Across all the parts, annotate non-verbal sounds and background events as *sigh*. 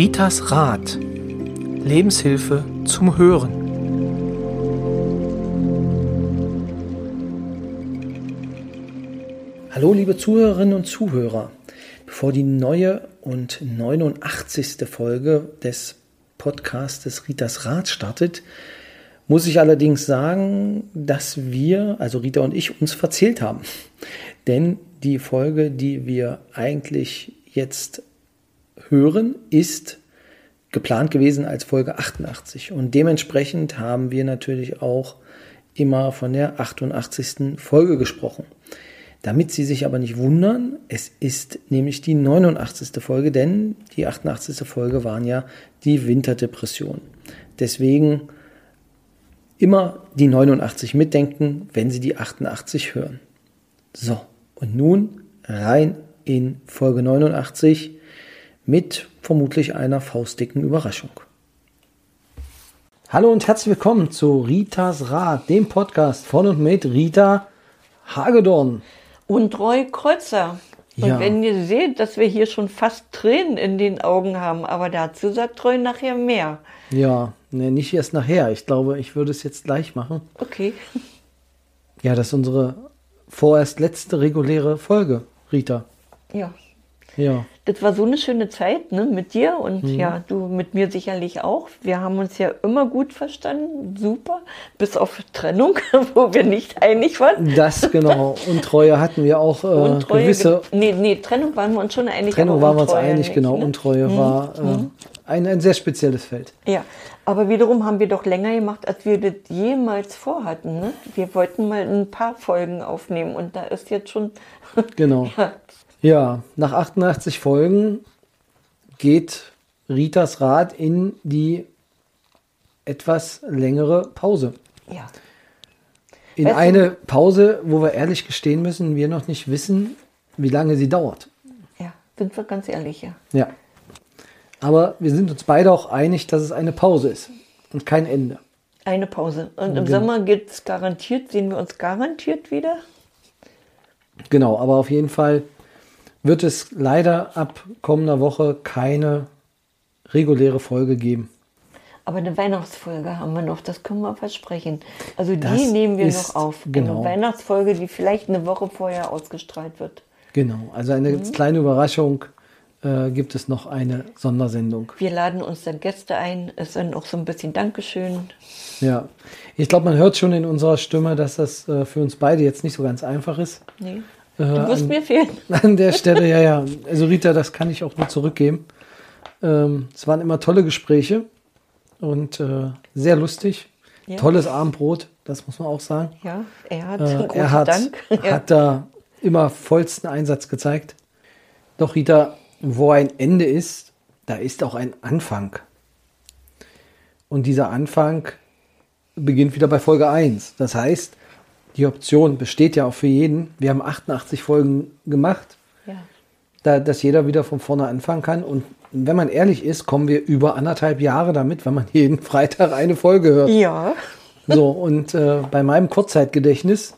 Ritas Rat. Lebenshilfe zum Hören. Hallo liebe Zuhörerinnen und Zuhörer. Bevor die neue und 89. Folge des Podcastes Ritas Rat startet, muss ich allerdings sagen, dass wir, also Rita und ich, uns verzählt haben. Denn die Folge, die wir eigentlich jetzt hören, ist geplant gewesen als Folge 88. Und dementsprechend haben wir natürlich auch immer von der 88. Folge gesprochen. Damit Sie sich aber nicht wundern, es ist nämlich die 89. Folge, denn die 88. Folge waren ja die Winterdepression. Deswegen immer die 89 mitdenken, wenn Sie die 88 hören. So, und nun rein in Folge 89 mit vermutlich einer faustdicken Überraschung. Hallo und herzlich willkommen zu Ritas Rat, dem Podcast von und mit Rita Hagedorn. Und Roy Kreuzer. Und Ja. wenn ihr seht, dass wir hier schon fast Tränen in den Augen haben, aber dazu sagt Roy nachher mehr. Ja, ne, nicht erst nachher. Ich glaube, ich würde es jetzt gleich machen. Okay. Ja, das ist unsere vorerst letzte reguläre Folge, Rita. Ja. Ja, Das war so eine schöne Zeit ne, mit dir und Mhm. ja, du mit mir sicherlich auch. Wir haben uns ja immer gut verstanden, super, bis auf Trennung, *laughs* wo wir nicht einig waren. das genau. Untreue hatten wir auch äh, Untreue, gewisse nee, nee, Trennung waren wir uns schon einig. Trennung waren wir uns einig, nicht, genau. ne? Untreue war äh, ein, ein sehr spezielles Feld. Ja, aber wiederum haben wir doch länger gemacht, als wir das jemals vorhatten. Ne? Wir wollten mal ein paar Folgen aufnehmen und da ist jetzt schon. Genau. *laughs* ja, Ja, nach 88 Folgen geht Ritas Rat in die etwas längere Pause. ja. In Weißt eine Pause, wo wir ehrlich gestehen müssen, wir noch nicht wissen, wie lange sie dauert. ja, sind wir ganz ehrlich, ja. Ja. Aber wir sind uns beide auch einig, dass es eine Pause ist und kein Ende. Eine Pause. Und im Genau. Sommer geht es garantiert, sehen wir uns garantiert wieder. Genau, aber auf jeden Fall wird es leider ab kommender Woche keine reguläre Folge geben. Aber eine Weihnachtsfolge haben wir noch, das können wir versprechen. Also die Das nehmen wir noch auf. genau. Eine Weihnachtsfolge, die vielleicht eine Woche vorher ausgestrahlt wird. Genau, also eine Mhm. kleine Überraschung äh, gibt es noch eine Sondersendung. Wir laden uns dann Gäste ein. Es sind auch so ein bisschen Dankeschön. Ja, ich glaube, man hört schon in unserer Stimme, dass das äh, für uns beide jetzt nicht so ganz einfach ist. Nee. Äh, Du wirst an, mir fehlen. *laughs* an der Stelle, ja, ja. *laughs* Also Rita, das kann ich auch nur zurückgeben. Ähm, es waren immer tolle Gespräche und äh, sehr lustig. Ja. Tolles Abendbrot, das muss man auch sagen. Ja, er hat Äh, er hat, Dank. *laughs* Hat da immer vollsten Einsatz gezeigt. Doch Rita, wo ein Ende ist, da ist auch ein Anfang. Und dieser Anfang beginnt wieder bei Folge 1. Das heißt, die Option besteht ja auch für jeden. Wir haben 88 Folgen gemacht, ja. da, dass jeder wieder von vorne anfangen kann. Und wenn man ehrlich ist, kommen wir über anderthalb Jahre damit, wenn man *laughs* jeden Freitag eine Folge hört. ja. So, und äh, bei meinem Kurzzeitgedächtnis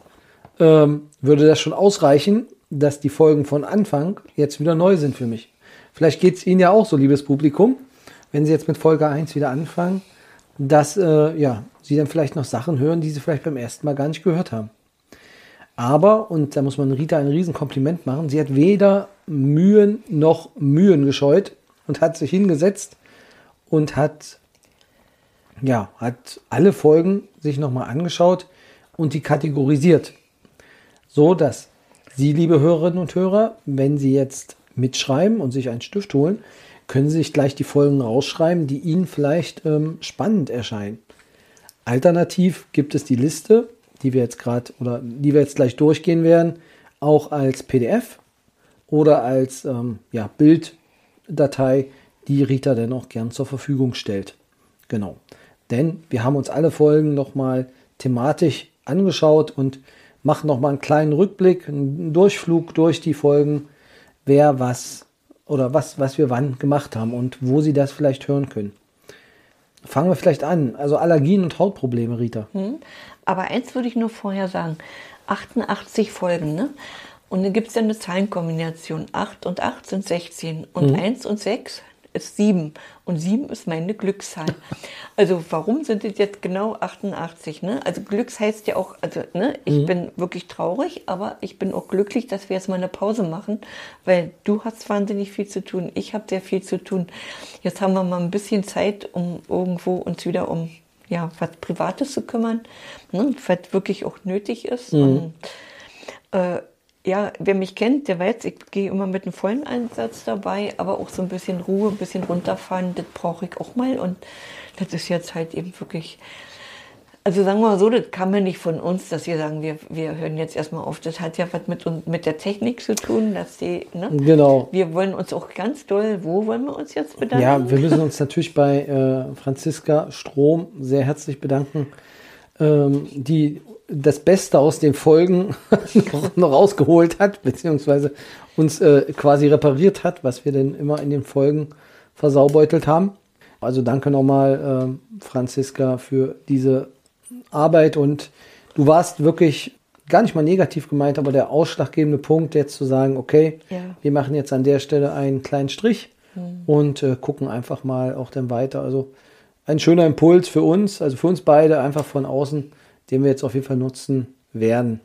ähm, würde das schon ausreichen, dass die Folgen von Anfang jetzt wieder neu sind für mich. Vielleicht geht es Ihnen ja auch so, liebes Publikum, wenn Sie jetzt mit Folge 1 wieder anfangen, dass äh, ja, Sie dann vielleicht noch Sachen hören, die Sie vielleicht beim ersten Mal gar nicht gehört haben. Aber, und da muss man Rita ein Riesenkompliment machen, sie hat weder Mühen noch Mühen gescheut und hat sich hingesetzt und hat ja, hat alle Folgen sich nochmal angeschaut und die kategorisiert. So dass Sie, liebe Hörerinnen und Hörer, wenn Sie jetzt mitschreiben und sich einen Stift holen, können Sie sich gleich die Folgen rausschreiben, die Ihnen vielleicht ähm, spannend erscheinen. Alternativ gibt es die Liste, die wir jetzt gerade oder die wir jetzt gleich durchgehen werden, auch als PDF oder als ähm, ja, Bilddatei, die Rita dann auch gern zur Verfügung stellt. Genau. Denn wir haben uns alle Folgen nochmal thematisch angeschaut und machen nochmal einen kleinen Rückblick, einen Durchflug durch die Folgen, wer was oder was, was wir wann gemacht haben und wo Sie das vielleicht hören können. Fangen wir vielleicht an. Also Allergien und Hautprobleme, Rita. Hm? Aber eins würde ich nur vorher sagen. 88 Folgen, ne? Und dann gibt es ja eine Zahlenkombination. 8 und 8 sind 16 und 1 und 6 ist sieben. Und sieben ist meine Glückszahl. Also warum sind es jetzt genau 88? Ne? Also Glücks heißt ja auch, also ne, ich mhm. bin wirklich traurig, aber ich bin auch glücklich, dass wir jetzt mal eine Pause machen, weil du hast wahnsinnig viel zu tun, ich habe sehr viel zu tun. Jetzt haben wir mal ein bisschen Zeit, um irgendwo uns wieder um ja, was Privates zu kümmern, ne, was wirklich auch nötig ist. Mhm. Und, äh, ja, wer mich kennt, der weiß, ich gehe immer mit einem vollen Einsatz dabei, aber auch so ein bisschen Ruhe, ein bisschen runterfahren, das brauche ich auch mal. Und das ist jetzt halt eben wirklich, also sagen wir mal so, das kam mir nicht von uns, dass wir sagen, wir, wir hören jetzt erstmal auf. Das hat ja was mit, mit der Technik zu tun, dass die, ne? Genau. Wir wollen uns auch ganz doll, wo wollen wir uns jetzt bedanken? Ja, wir müssen uns natürlich bei äh, Franziska Strom sehr herzlich bedanken, ähm, die das Beste aus den Folgen *laughs* noch rausgeholt hat, beziehungsweise uns äh, quasi repariert hat, was wir denn immer in den Folgen versaubeutelt haben. Also danke nochmal, äh, Franziska, für diese Arbeit und du warst wirklich gar nicht mal negativ gemeint, aber der ausschlaggebende Punkt jetzt zu sagen, okay, ja. wir machen jetzt an der Stelle einen kleinen Strich mhm. und äh, gucken einfach mal auch dann weiter. Also ein schöner Impuls für uns, also für uns beide einfach von außen den wir jetzt auf jeden Fall nutzen werden.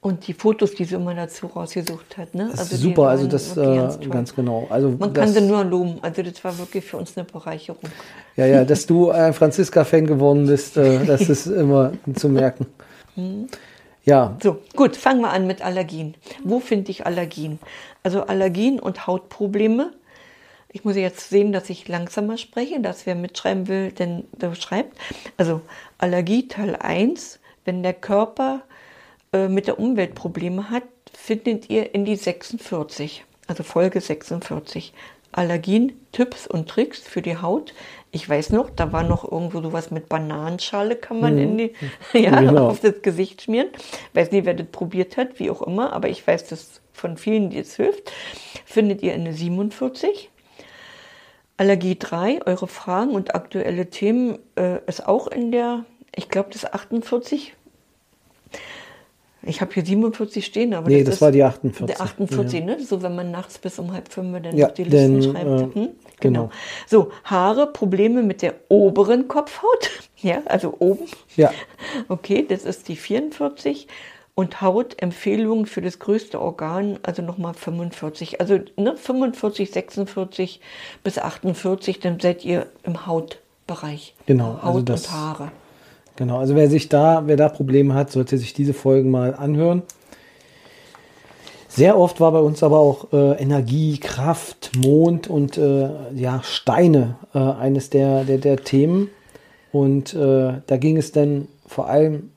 Und die Fotos, die sie immer dazu rausgesucht hat, ne? Das also ist super, also das äh, ganz genau. Also man kann sie nur loben. Also das war wirklich für uns eine Bereicherung. Ja, ja, dass du ein Franziska-Fan geworden bist, äh, *laughs* das ist immer zu merken. Mhm. Ja. So, gut, fangen wir an mit Allergien. Wo finde ich Allergien? Also Allergien und Hautprobleme. Ich muss jetzt sehen, dass ich langsamer spreche, dass wer mitschreiben will, denn der schreibt. Also Allergie Teil 1, wenn der Körper äh, mit der Umwelt Probleme hat, findet ihr in die 46, also Folge 46. Allergien, Tipps und Tricks für die Haut. Ich weiß noch, da war noch irgendwo sowas mit Bananenschale, kann man mhm. in die, *laughs* ja, genau. auf das Gesicht schmieren. Weiß nicht, wer das probiert hat, wie auch immer, aber ich weiß das von vielen, die es hilft. Findet ihr in der 47. Allergie 3, eure Fragen und aktuelle Themen äh, ist auch in der ich glaube, das ist 48. Ich habe hier 47 stehen, aber nee, das, das war die 48. Der 48, ja. ne? So, wenn man nachts bis um halb fünf dann ja, noch die Listen denn, schreibt. Äh, hm? genau. genau. So, Haare, Probleme mit der oberen Kopfhaut. *laughs* ja, also oben. Ja. *laughs* Okay, das ist die 44. Und Hautempfehlungen für das größte Organ, also nochmal 45. Also ne, 45, 46 bis 48, dann seid ihr im Hautbereich. Genau. Haut also das, und Haare. Genau, also wer sich da, wer da Probleme hat, sollte sich diese Folgen mal anhören. Sehr oft war bei uns aber auch äh, Energie, Kraft, Mond und äh, ja, Steine äh, eines der, der, der Themen. Und äh, da ging es dann vor allem,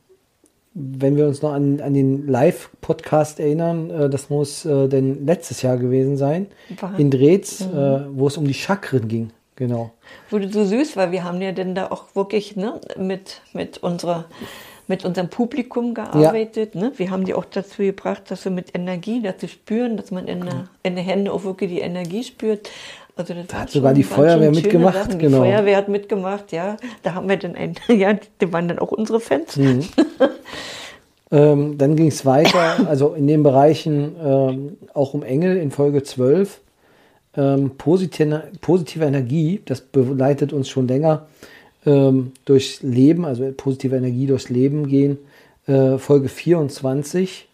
wenn wir uns noch an, an den Live-Podcast erinnern, äh, das muss äh, denn letztes Jahr gewesen sein, War. in Drehz, mhm. wo es um die Chakren ging. Genau. Wurde so süß, weil wir haben ja dann da auch wirklich ne, mit, mit, unserer, mit unserem Publikum gearbeitet. Ja. Ne? Wir haben die auch dazu gebracht, dass sie mit Energie, dass sie spüren, dass man in, der, in den Händen auch wirklich die Energie spürt. Also das da hat sogar die Feuerwehr mitgemacht. Die genau. Feuerwehr hat mitgemacht, ja. Da haben wir dann ein, *laughs* ja, die waren dann auch unsere Fans. Mhm. *laughs* ähm, dann ging es weiter, also in den Bereichen ähm, auch um Engel in Folge 12 ähm, positive, positive Energie, das begleitet uns schon länger ähm, durchs Leben, also positive Energie durchs Leben gehen, äh, Folge 24.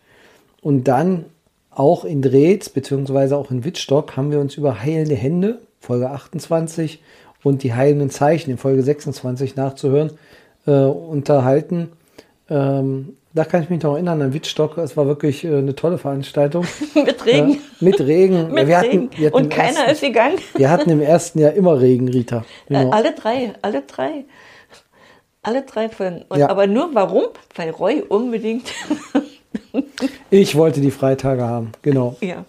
Und dann auch in Drehz, beziehungsweise auch in Wittstock, haben wir uns über heilende Hände, Folge 28, und die heilenden Zeichen in Folge 26 nachzuhören, äh, unterhalten. Ähm, da kann ich mich noch erinnern an Wittstock. Es war wirklich äh, eine tolle Veranstaltung. *laughs* mit Regen. Ja, mit Regen. *laughs* mit wir Regen. Hatten, wir Und keiner ersten, ist gegangen. wir hatten im ersten Jahr immer Regen, Rita. Genau. Äh, alle drei, alle drei. Alle drei. Und, ja. Aber nur warum? Weil Roy unbedingt. *laughs* ich wollte die Freitage haben, genau. Ja.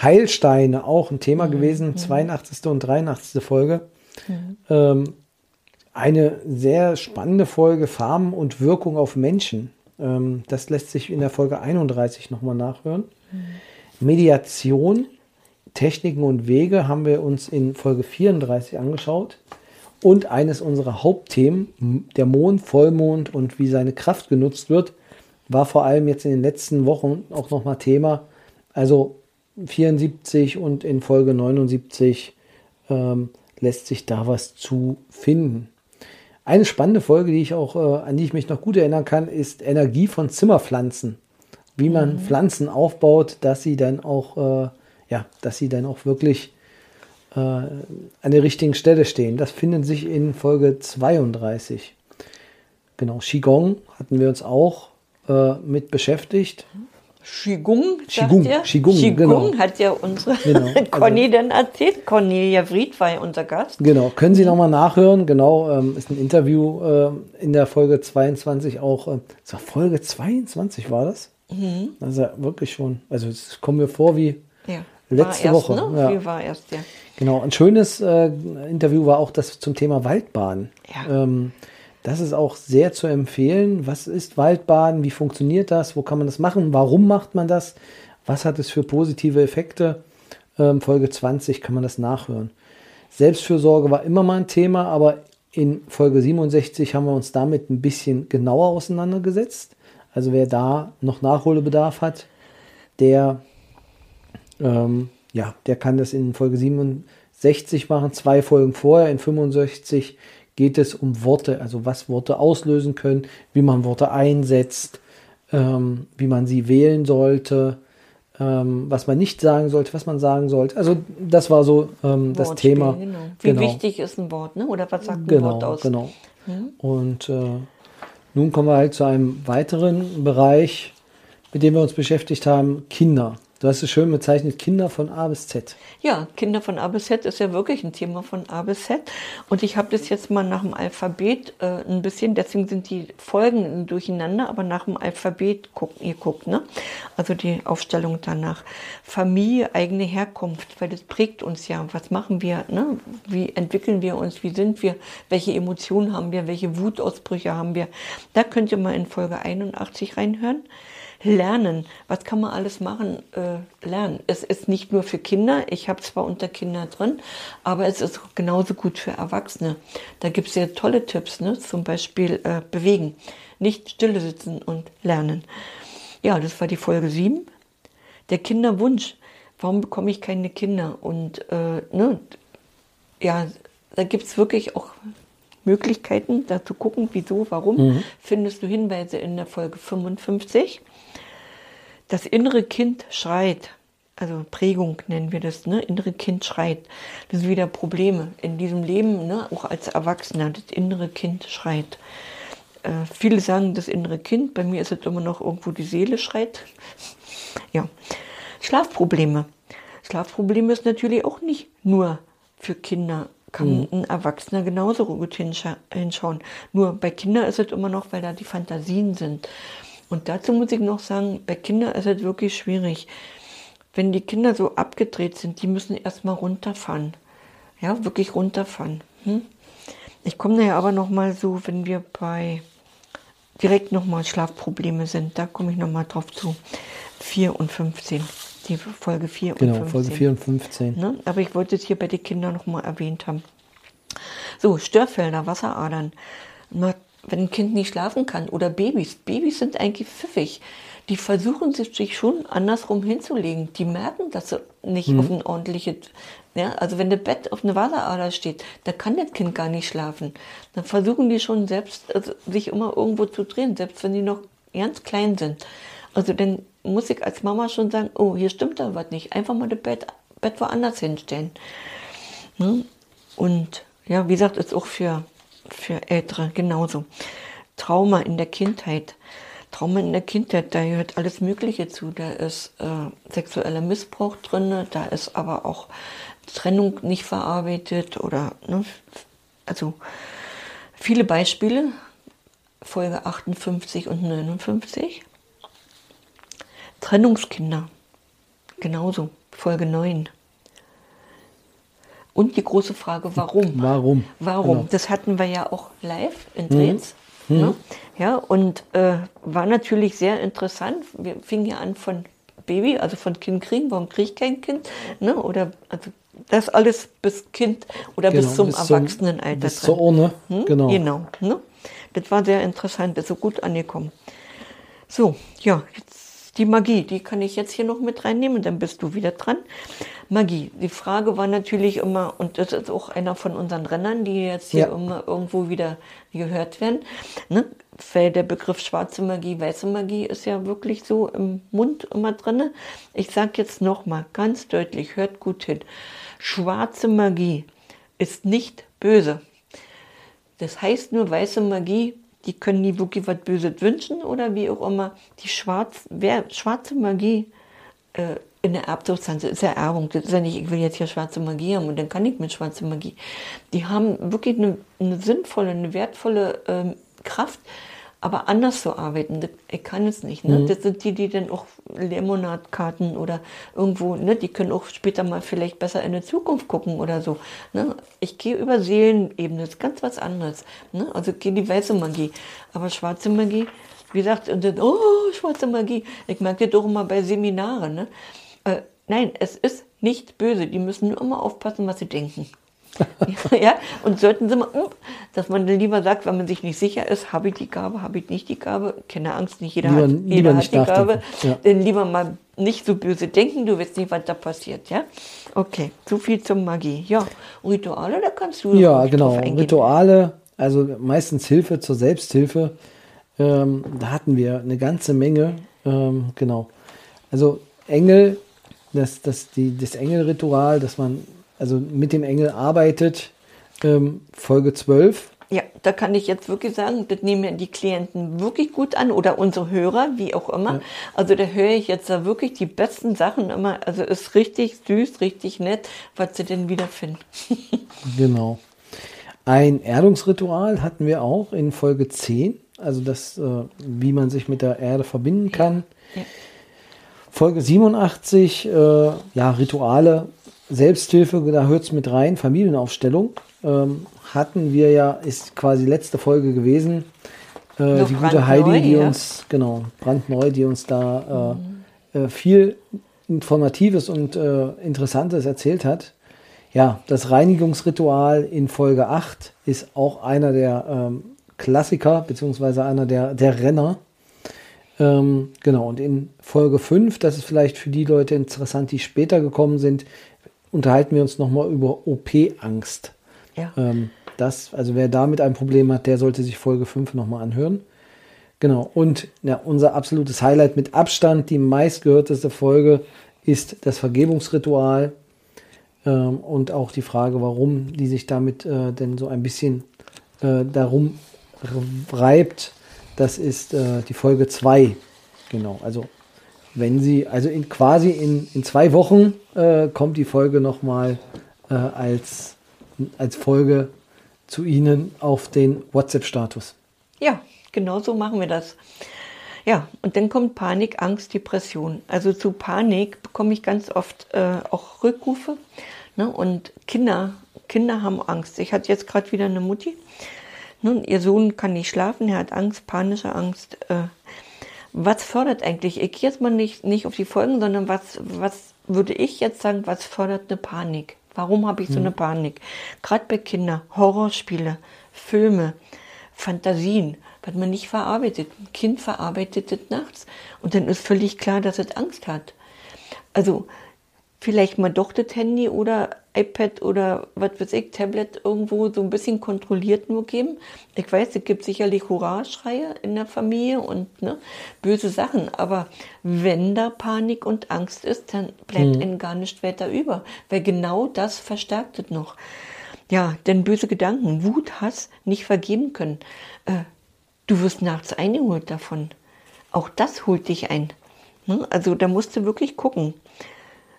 Heilsteine, auch ein Thema mhm. gewesen, 82. und 83. Folge. Mhm. Ähm, eine sehr spannende Folge, Farben und Wirkung auf Menschen. Ähm, das lässt sich in der Folge 31 nochmal nachhören. Mhm. Mediation, Techniken und Wege haben wir uns in Folge 34 angeschaut. Und eines unserer Hauptthemen, der Mond, Vollmond und wie seine Kraft genutzt wird, war vor allem jetzt in den letzten Wochen auch nochmal Thema. Also 74 und in Folge 79 ähm, lässt sich da was zu finden. Eine spannende Folge, die ich auch, äh, an die ich mich noch gut erinnern kann, ist Energie von Zimmerpflanzen. Wie man mhm. Pflanzen aufbaut, dass sie dann auch, äh, ja, dass sie dann auch wirklich äh, an der richtigen Stelle stehen. Das findet sich in Folge 32. Genau, Qigong hatten wir uns auch äh, mit beschäftigt. Qigong, Qigong, sagt Qigong, Qigong genau. hat ja unsere Genau, *laughs* Conny also- dann erzählt. Cornelia Fried war ja unser Gast. Genau, können Sie nochmal nachhören. Genau, ähm, ist ein Interview äh, in der Folge 22 auch. Äh, Folge 22 war das? Mhm. Also wirklich schon. Also es kommt mir vor wie Ja. Letzte erst, Woche, Ne? ja. Wie war erst, ja. Genau, ein schönes äh, Interview war auch das zum Thema Waldbaden. Ja. Ähm, das ist auch sehr zu empfehlen. Was ist Waldbaden? Wie funktioniert das? Wo kann man das machen? Warum macht man das? Was hat es für positive Effekte? Ähm, Folge 20 kann man das nachhören. Selbstfürsorge war immer mal ein Thema, aber in Folge 67 haben wir uns damit ein bisschen genauer auseinandergesetzt. Also wer da noch Nachholbedarf hat, der ähm, ja, der kann das in Folge 67 machen, zwei Folgen vorher. In 65 geht es um Worte, also was Worte auslösen können, wie man Worte einsetzt, ähm, wie man sie wählen sollte, ähm, was man nicht sagen sollte, was man sagen sollte. Also das war so ähm, das Thema. Genau. Wie Genau. wichtig ist ein Wort, ne? Oder was sagt ein Wort Genau, aus? genau. Und äh, nun kommen wir halt zu einem weiteren Bereich, mit dem wir uns beschäftigt haben, Kinder. Du hast es schön bezeichnet, Kinder von A bis Z. Ja, Kinder von A bis Z ist ja wirklich ein Thema von A bis Z. Und ich habe das jetzt mal nach dem Alphabet äh, ein bisschen, deswegen sind die Folgen durcheinander, aber nach dem Alphabet guckt, ihr guckt, ne? Also die Aufstellung danach. Familie, eigene Herkunft, weil das prägt uns ja. Was machen wir, ne? Wie entwickeln wir uns? Wie sind wir? Welche Emotionen haben wir? Welche Wutausbrüche haben wir? Da könnt ihr mal in Folge 81 reinhören. Lernen. Was kann man alles machen? Äh, lernen. Es ist nicht nur für Kinder. Ich habe zwar unter Kinder drin, aber es ist genauso gut für Erwachsene. Da gibt es ja tolle Tipps, ne? zum Beispiel äh, bewegen. Nicht stille sitzen und lernen. Ja, das war die Folge 7. Der Kinderwunsch. Warum bekomme ich keine Kinder? Und äh, ne, ja, da gibt es wirklich auch Möglichkeiten, da zu gucken, wieso, warum. Findest du Hinweise in der Folge 55. Das innere Kind schreit. Also Prägung nennen wir das, ne? Innere Kind schreit. Das sind wieder Probleme in diesem Leben, ne? Auch als Erwachsener. Das innere Kind schreit. Äh, viele sagen das innere Kind. Bei mir ist es immer noch irgendwo die Seele schreit. *laughs* Ja. Schlafprobleme. Schlafprobleme ist natürlich auch nicht nur für Kinder. Kann ein Erwachsener genauso gut hinscha hinschauen. Nur bei Kindern ist es immer noch, weil da die Fantasien sind. Und dazu muss ich noch sagen, bei Kindern ist es wirklich schwierig. Wenn die Kinder so abgedreht sind, die müssen erstmal runterfahren. Ja, wirklich runterfahren. Hm? Ich komme nachher aber noch mal so, wenn wir bei direkt nochmal Schlafprobleme sind, da komme ich nochmal drauf zu. 4 und 15. Die Folge 4 und Genau, 15. Folge 4 und 15. Ne? Aber ich wollte es hier bei den Kindern nochmal erwähnt haben. So, Störfelder, Wasseradern. Wenn ein Kind nicht schlafen kann oder Babys. Babys sind eigentlich pfiffig. Die versuchen sich schon andersrum hinzulegen. Die merken, dass sie nicht auf ein ordentliches. Ja, also wenn das Bett auf eine Wasserader steht, da kann das Kind gar nicht schlafen. Dann versuchen die schon selbst, also sich immer irgendwo zu drehen, selbst wenn die noch ganz klein sind. Also dann muss ich als Mama schon sagen, oh, hier stimmt da was nicht. Einfach mal das Bett, Bett woanders hinstellen. Ne? Und ja, wie gesagt, ist auch für, für Ältere genauso. Trauma in der Kindheit. Trauma in der Kindheit, da gehört alles Mögliche zu. Da ist äh, sexueller Missbrauch drin, da ist aber auch Trennung nicht verarbeitet oder, ne, also viele Beispiele, Folge 58 und 59. Trennungskinder, genauso, Folge 9. Und die große Frage, warum? Warum? Warum? Genau. Das hatten wir ja auch live in Drehz. Ne? Ja, und äh, war natürlich sehr interessant. Wir fingen ja an von Baby, also von Kind kriegen. Warum kriege ich kein Kind? Ne? Oder also das alles bis Kind oder bis Genau, zum bis zum- Erwachsenenalter. Bis zur Urne. Hm? Genau. Genau. Ne? Das war sehr interessant, ist so gut angekommen. So, ja, jetzt die Magie, die kann ich jetzt hier noch mit reinnehmen, dann bist du wieder dran. Magie. Die Frage war natürlich immer, und das ist auch einer von unseren Rennern, die jetzt hier Ja. immer irgendwo wieder gehört werden, ne? weil der Begriff schwarze Magie, weiße Magie ist ja wirklich so im Mund immer drinne. Ich sage jetzt nochmal ganz deutlich, hört gut hin. Schwarze Magie ist nicht böse. Das heißt nur, weiße Magie, die können nie wirklich was Böses wünschen oder wie auch immer. Die schwarz, wer, schwarze Magie äh, in der Erbsubstanz ist ja Erbung. Das ist ja nicht, ich will jetzt hier schwarze Magie haben und dann kann ich mit schwarze Magie. Die haben wirklich eine, eine sinnvolle, eine wertvolle ähm, Kraft, aber anders zu arbeiten, das, ich kann es nicht. Ne? Das sind die, die dann auch Lemonadkarten oder irgendwo, ne, die können auch später mal vielleicht besser in die Zukunft gucken oder so. Ne? Ich gehe über Seelenebene, das ist ganz was anderes. Ne? Also gehe die weiße Magie. Aber schwarze Magie, wie gesagt, und dann, oh, schwarze Magie. Ich merke das doch immer bei Seminaren. Ne? Äh, nein, es ist nicht böse. Die müssen nur immer aufpassen, was sie denken. *laughs* ja, und sollten sie mal, hm, dass man dann lieber sagt, wenn man sich nicht sicher ist, habe ich die Gabe, habe ich nicht die Gabe, keine Angst, nicht jeder Lieber- hat, jeder hat die Gabe, nachdenken, ja. dann lieber mal nicht so böse denken, du weißt nicht, was da passiert, ja? Okay, so viel zur Magie. Ja, Rituale, da kannst du Ja, genau. Rituale, also meistens Hilfe zur Selbsthilfe. Ähm, da hatten wir eine ganze Menge. Ähm, genau. Also Engel, das, das, die, das Engelritual, dass man also mit dem Engel arbeitet. Ähm, Folge 12. Ja, da kann ich jetzt wirklich sagen, das nehmen ja die Klienten wirklich gut an oder unsere Hörer, wie auch immer. Also da höre ich jetzt da wirklich die besten Sachen immer. Also ist richtig süß, richtig nett, was sie denn wiederfinden. *laughs* Genau. Ein Erdungsritual hatten wir auch in Folge 10. Also das, äh, wie man sich mit der Erde verbinden kann. Ja. Folge 87, äh, ja, Rituale, Selbsthilfe, da hört es mit rein, Familienaufstellung. Ähm, hatten wir ja, ist quasi letzte Folge gewesen. Äh, die gute Heidi, die ja. uns, genau, brandneu, die uns da äh, äh, viel Informatives und äh, Interessantes erzählt hat. Ja, das Reinigungsritual in Folge 8 ist auch einer der ähm, Klassiker, beziehungsweise einer der, der Renner. Ähm, genau, und in Folge 5, das ist vielleicht für die Leute interessant, die später gekommen sind, unterhalten wir uns nochmal über OP-Angst. Ja. Ähm, das, also wer damit ein Problem hat, der sollte sich Folge 5 nochmal anhören. Genau, und ja, unser absolutes Highlight mit Abstand, die meistgehörteste Folge, ist das Vergebungsritual. Ähm, und auch die Frage, warum die sich damit äh, denn so ein bisschen äh, darum reibt, das ist äh, die Folge 2. Genau, also wenn Sie, also in, quasi in, in zwei Wochen äh, kommt die Folge nochmal äh, als, als Folge zu Ihnen auf den WhatsApp-Status. Ja, genau so machen wir das. Ja, und dann kommt Panik, Angst, Depression. Also zu Panik bekomme ich ganz oft äh, auch Rückrufe. Ne? Und Kinder, Kinder haben Angst. Ich hatte jetzt gerade wieder eine Mutti. Nun, ihr Sohn kann nicht schlafen, er hat Angst, panische Angst. Äh, was fördert eigentlich? Ich gehe jetzt mal nicht, nicht auf die Folgen, sondern was, was würde ich jetzt sagen, was fördert eine Panik? Warum habe ich so eine Panik? Gerade bei Kindern, Horrorspiele, Filme, Fantasien, was man nicht verarbeitet. Ein Kind verarbeitet das nachts und dann ist völlig klar, dass es Angst hat. Also vielleicht mal doch das Handy oder iPad oder was weiß ich, Tablet irgendwo so ein bisschen kontrolliert nur geben. Ich weiß, es gibt sicherlich Hurra-Schreie in der Familie und ne, böse Sachen, aber wenn da Panik und Angst ist, dann bleibt ihnen gar nicht weiter über, weil genau das verstärkt es noch. Ja, denn böse Gedanken, Wut, Hass, nicht vergeben können. Äh, du wirst nachts eingeholt davon. Auch das holt dich ein. Ne? Also da musst du wirklich gucken.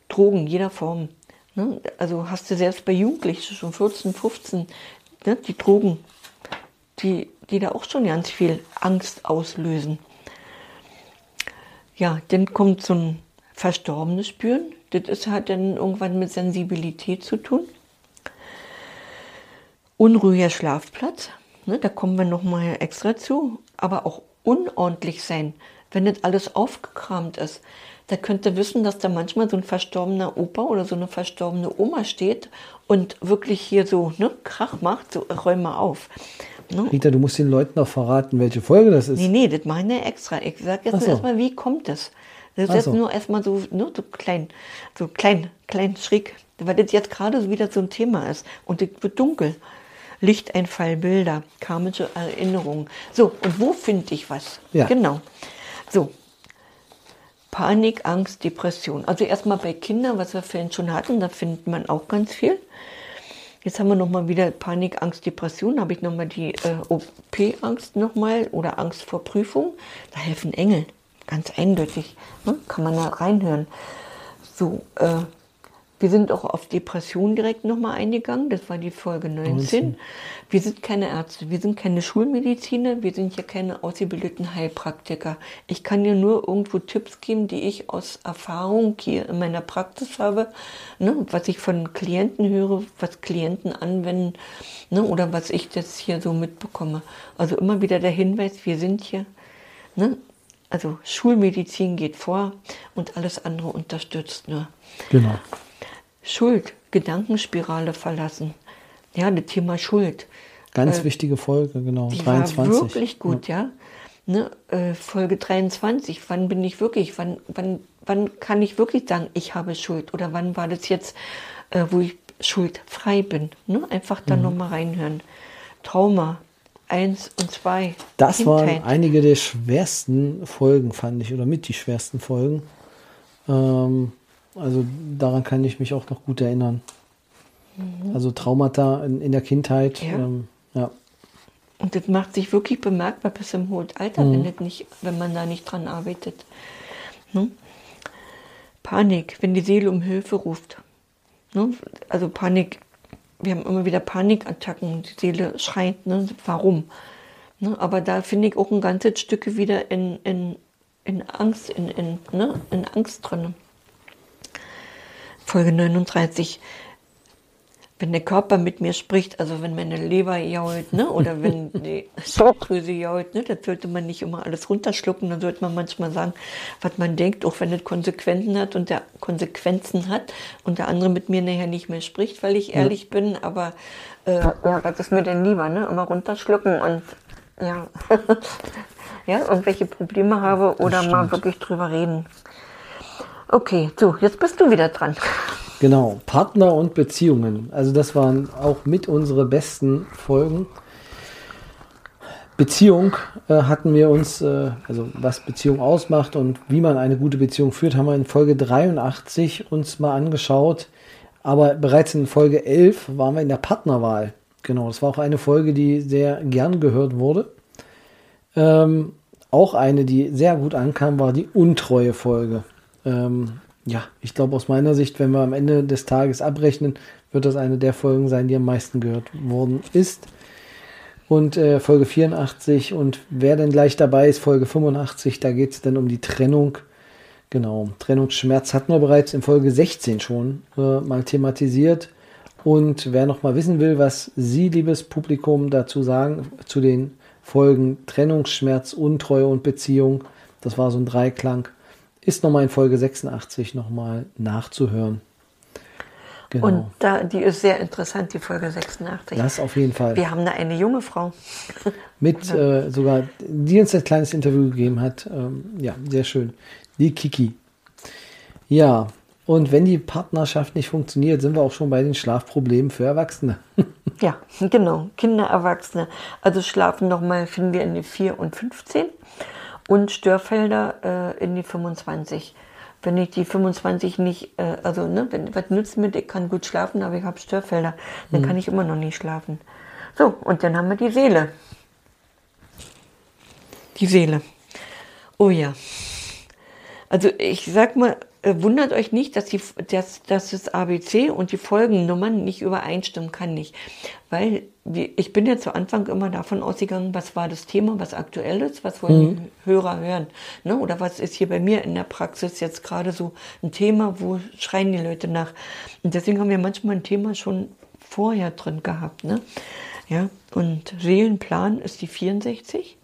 Drogen jeder Form. Ne? Also hast du selbst bei Jugendlichen schon 14, 15, ne? die Drogen, die, die da auch schon ganz viel Angst auslösen. Ja, dann kommt so ein verstorbenes Spüren. Das ist, hat dann irgendwann mit Sensibilität zu tun. Unruhiger Schlafplatz, ne, da kommen wir nochmal extra zu, aber auch unordentlich sein, wenn das alles aufgekramt ist. Da könnt ihr wissen, dass da manchmal so ein verstorbener Opa oder so eine verstorbene Oma steht und wirklich hier so ne, Krach macht, so räum mal auf. Ne? Rita, du musst den Leuten auch verraten, welche Folge das ist. Nee, nee, das meine ich extra. Ich sag jetzt so. erstmal, wie kommt das? Das ist jetzt so. nur erstmal so, nur so klein, so klein, klein schräg, weil das jetzt gerade so wieder so ein Thema ist. Und es wird dunkel. Lichteinfall, Bilder, karmische Erinnerungen. So, und wo finde ich was? Ja. Genau. So. Panik, Angst, Depression. Also erstmal bei Kindern, was wir vorhin schon hatten, da findet man auch ganz viel. Jetzt haben wir nochmal wieder Panik, Angst, Depression. Habe ich nochmal die äh, OP-Angst nochmal oder Angst vor Prüfung. Da helfen Engel. Ganz eindeutig. Ne? Kann man da reinhören. So, äh, wir sind auch auf Depression direkt nochmal eingegangen. Das war die Folge 19. 19. Wir sind keine Ärzte, wir sind keine Schulmediziner, wir sind ja keine ausgebildeten Heilpraktiker. Ich kann dir nur irgendwo Tipps geben, die ich aus Erfahrung hier in meiner Praxis habe, ne, was ich von Klienten höre, was Klienten anwenden ne, oder was ich jetzt hier so mitbekomme. Also immer wieder der Hinweis, wir sind hier, ne, also Schulmedizin geht vor und alles andere unterstützt nur. Genau. Schuld, Gedankenspirale verlassen. Ja, das Thema Schuld. Ganz wichtige Folge, genau. Die 23. war wirklich gut, ja. Ne, äh, Folge 23, wann bin ich wirklich, wann, wann, wann kann ich wirklich sagen, ich habe Schuld? Oder wann war das jetzt, äh, wo ich schuldfrei bin? Ne? Einfach Mhm. dann noch nochmal reinhören. Trauma, 1 und 2. Das waren Kindheit. einige der schwersten Folgen, fand ich, oder mit die schwersten Folgen. Ähm, also daran kann ich mich auch noch gut erinnern. Also Traumata in, in der Kindheit. Ja. Ähm, ja. Und das macht sich wirklich bemerkbar bis im hohen Alter, wenn, das nicht, wenn man da nicht dran arbeitet. Ne? Panik, wenn die Seele um Hilfe ruft. Ne? Also Panik, wir haben immer wieder Panikattacken, die Seele schreit, ne? warum? Ne? Aber da finde ich auch ein ganzes Stück wieder in, in, in Angst, in, in, ne? in Angst drin. Folge 39 wenn der Körper mit mir spricht, also wenn meine Leber jault, ne, oder wenn *laughs* die Schilddrüse jault, ne, das sollte man nicht immer alles runterschlucken, dann sollte man manchmal sagen, was man denkt, auch wenn es Konsequenzen hat und der Konsequenzen hat und der andere mit mir nachher nicht mehr spricht, weil ich ehrlich bin, aber äh, ja, was ist mir denn lieber, ne, immer runterschlucken und ja, *laughs* ja, irgendwelche Probleme habe oder mal wirklich drüber reden. Okay, so, jetzt bist du wieder dran. Genau, Partner und Beziehungen. Also das waren auch mit unsere besten Folgen. Beziehung äh, hatten wir uns, äh, also was Beziehung ausmacht und wie man eine gute Beziehung führt, haben wir in Folge 83 uns mal angeschaut. Aber bereits in Folge 11 waren wir in der Partnerwahl. Genau, das war auch eine Folge, die sehr gern gehört wurde. Ähm, auch eine, die sehr gut ankam, war die untreue Folge. Ähm, ja, ich glaube aus meiner Sicht, wenn wir am Ende des Tages abrechnen, wird das eine der Folgen sein, die am meisten gehört worden ist. Und äh, Folge 84 und wer denn gleich dabei ist, Folge 85, da geht es dann um die Trennung. Genau, Trennungsschmerz hatten wir bereits in Folge 16 schon äh, mal thematisiert. Und wer noch mal wissen will, was Sie, liebes Publikum, dazu sagen, zu den Folgen Trennungsschmerz, Untreue und Beziehung, das war so ein Dreiklang, ist nochmal in Folge 86 nochmal nachzuhören. Genau. Und da, die ist sehr interessant, die Folge 86. das auf jeden Fall. Wir haben da eine junge Frau. *laughs* Mit äh, sogar, die uns ein kleines Interview gegeben hat. Ähm, ja, sehr schön. Die Kiki. Ja, und wenn die Partnerschaft nicht funktioniert, sind wir auch schon bei den Schlafproblemen für Erwachsene. *laughs* Ja, genau. Kinder, Erwachsene. Also schlafen nochmal, finden wir in die 4 und 15 und Störfelder äh, in die 25. Wenn ich die 25 nicht, äh, also ne, wenn, was nützt mir, ich kann gut schlafen, aber ich habe Störfelder, dann kann ich immer noch nicht schlafen. So, und dann haben wir die Seele. Die Seele. Oh ja. Also ich sag mal, wundert euch nicht, dass, die, dass, dass das ABC und die Folgennummern nicht übereinstimmen kann nicht. Weil wir, ich bin ja zu Anfang immer davon ausgegangen, was war das Thema, was aktuell ist, was wollen die Hörer hören. Ne? Oder was ist hier bei mir in der Praxis jetzt gerade so ein Thema, wo schreien die Leute nach. Und deswegen haben wir manchmal ein Thema schon vorher drin gehabt. Ne? Ja, und Seelenplan ist die 64.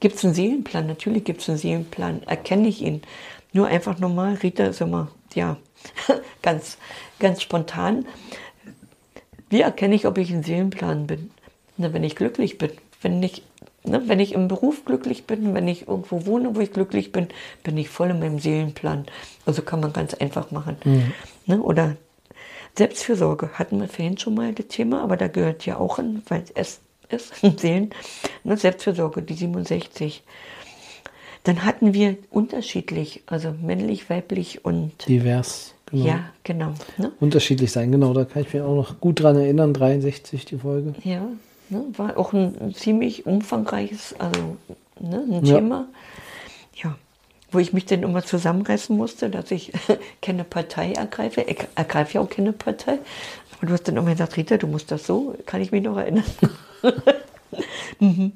Gibt es einen Seelenplan? Natürlich gibt es einen Seelenplan. Erkenne ich ihn. Nur einfach normal, Rita ist immer, ja, *laughs* ganz, ganz spontan. Wie erkenne ich, ob ich ein Seelenplan bin? Na, wenn ich glücklich bin. Wenn ich ne, wenn ich im Beruf glücklich bin, wenn ich irgendwo wohne, wo ich glücklich bin, bin ich voll in meinem Seelenplan. Also kann man ganz einfach machen. Mhm. Ne, oder Selbstfürsorge hatten wir vorhin schon mal das Thema, aber da gehört ja auch in, weil es ist, Seelen, ne, Selbstfürsorge, die 67. Dann hatten wir unterschiedlich, also männlich, weiblich und divers. Genau. Ja, genau. Ne? Unterschiedlich sein, genau. Da kann ich mich auch noch gut dran erinnern, 63 die Folge. Ja, ne, war auch ein, ein, ziemlich umfangreiches, also ne, ein Thema. Ja. ja. Wo ich mich dann immer zusammenreißen musste, dass ich *laughs* keine Partei ergreife. Ich ergreife ja auch keine Partei. Aber du hast dann immer gesagt, Rita, du musst das so, kann ich mich noch erinnern. *laughs* mhm.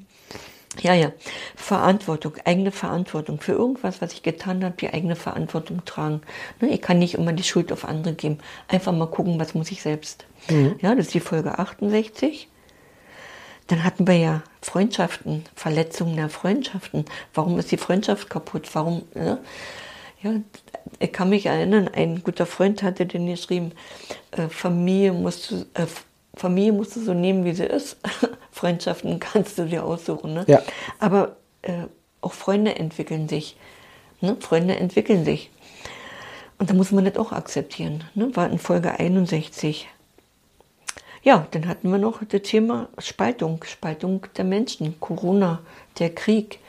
Ja, ja. Verantwortung, eigene Verantwortung. Für irgendwas, was ich getan habe, die eigene Verantwortung tragen. Ne, ich kann nicht immer die Schuld auf andere geben. Einfach mal gucken, was muss ich selbst. Mhm. Ja, das ist die Folge 68. Dann hatten wir ja Freundschaften, Verletzungen der Freundschaften. Warum ist die Freundschaft kaputt? Warum, ne? Ja, ich kann mich erinnern, ein guter Freund hatte den geschrieben, äh, Familie musst du, äh, Familie musst du so nehmen, wie sie ist. *laughs* Freundschaften kannst du dir aussuchen. Ne? Ja. Aber äh, auch Freunde entwickeln sich. Ne? Freunde entwickeln sich. Und da muss man das auch akzeptieren. Ne? War in Folge 61. Ja, dann hatten wir noch das Thema Spaltung, Spaltung der Menschen, Corona, der Krieg.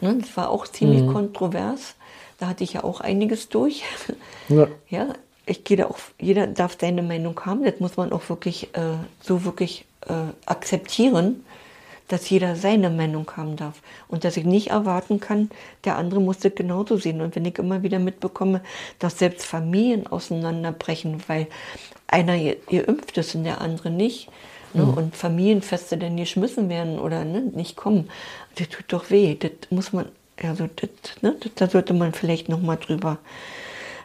Ne? Das war auch ziemlich mhm. kontrovers. Da hatte ich ja auch einiges durch. *laughs* Ja. ja ich gehe da auch, jeder darf seine Meinung haben, das muss man auch wirklich äh, so wirklich äh, akzeptieren, dass jeder seine Meinung haben darf und dass ich nicht erwarten kann, der andere muss das genauso sehen. Und wenn ich immer wieder mitbekomme, dass selbst Familien auseinanderbrechen, weil einer geimpft ist und der andere nicht, ne, mhm. und Familienfeste dann geschmissen werden oder ne, nicht kommen, das tut doch weh. Das muss man, also das, ne, das, da sollte man vielleicht nochmal drüber